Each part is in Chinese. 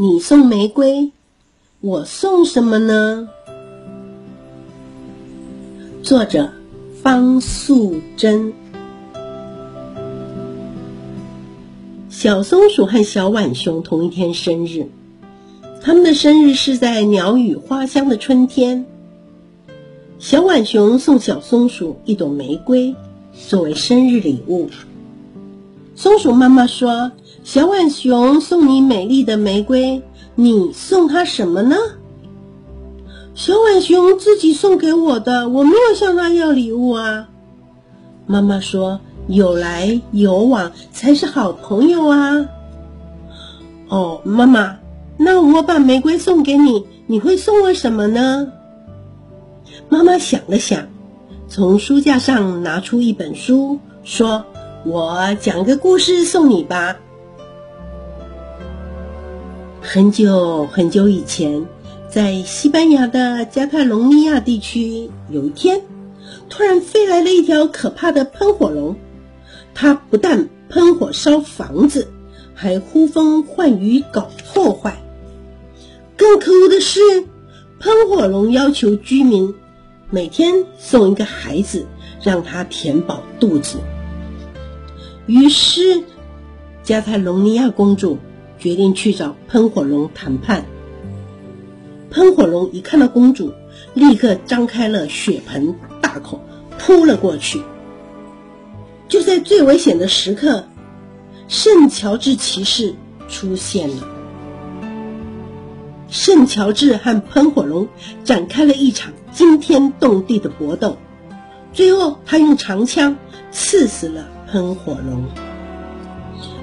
你送玫瑰，我送什么呢？作者方素珍。小松鼠和小浣熊同一天生日，他们的生日是在鸟语花香的春天。小浣熊送小松鼠一朵玫瑰作为生日礼物。松鼠妈妈说。小浣熊送你美丽的玫瑰，你送它什么呢？小浣熊自己送给我的，我没有向它要礼物啊。妈妈说：“有来有往才是好朋友啊。”哦，妈妈，那我把玫瑰送给你，你会送我什么呢？妈妈想了想，从书架上拿出一本书，说：“我讲个故事送你吧。”很久很久以前，在西班牙的加泰隆尼亚地区，有一天，突然飞来了一条可怕的喷火龙。它不但喷火烧房子，还呼风唤雨搞破坏。更可恶的是，喷火龙要求居民每天送一个孩子，让他填饱肚子。于是，加泰隆尼亚公主。决定去找喷火龙谈判。喷火龙一看到公主，立刻张开了血盆大口，扑了过去。就在最危险的时刻，圣乔治骑士出现了。圣乔治和喷火龙展开了一场惊天动地的搏斗，最后他用长枪刺死了喷火龙。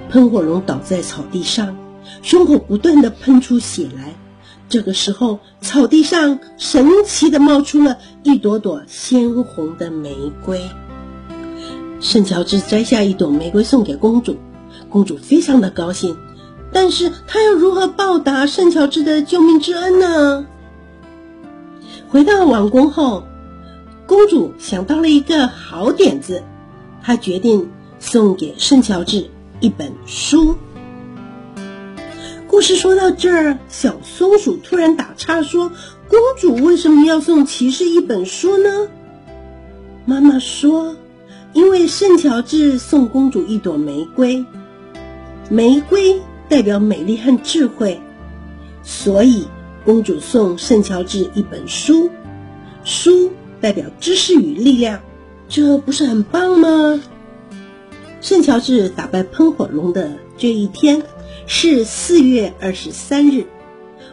喷火龙倒在草地上。胸口不断的喷出血来，这个时候，草地上神奇的冒出了一朵朵鲜红的玫瑰。圣乔治摘下一朵玫瑰送给公主，公主非常的高兴，但是她要如何报答圣乔治的救命之恩呢？回到王宫后，公主想到了一个好点子，她决定送给圣乔治一本书。故事说到这儿，小松鼠突然打岔说：“公主为什么要送骑士一本书呢？”妈妈说：“因为圣乔治送公主一朵玫瑰，玫瑰代表美丽和智慧，所以公主送圣乔治一本书，书代表知识与力量，这不是很棒吗？”圣乔治打败喷火龙的这一天。是四月二十三日，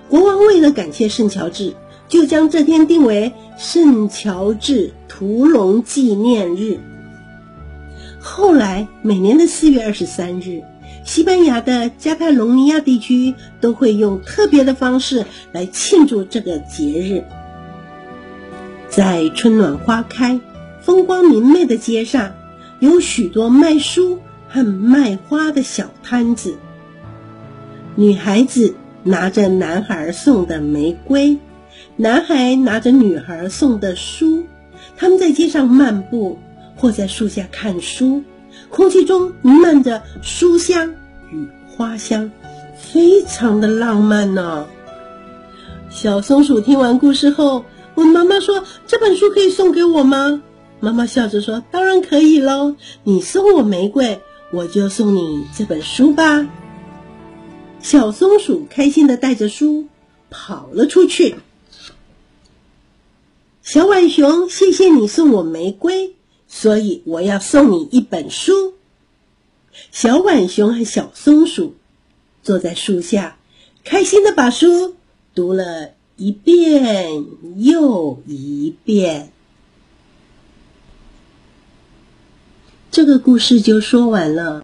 国王为了感谢圣乔治，就将这天定为圣乔治屠龙纪念日。后来，每年的四月二十三日，西班牙的加泰隆尼亚地区都会用特别的方式来庆祝这个节日。在春暖花开、风光明媚的街上，有许多卖书和卖花的小摊子。女孩子拿着男孩送的玫瑰，男孩拿着女孩送的书，他们在街上漫步，或在树下看书，空气中弥漫着书香与花香，非常的浪漫呢。小松鼠听完故事后，问妈妈说：“这本书可以送给我吗？”妈妈笑着说：“当然可以喽，你送我玫瑰，我就送你这本书吧。”小松鼠开心的带着书跑了出去。小浣熊，谢谢你送我玫瑰，所以我要送你一本书。小浣熊和小松鼠坐在树下，开心的把书读了一遍又一遍。这个故事就说完了。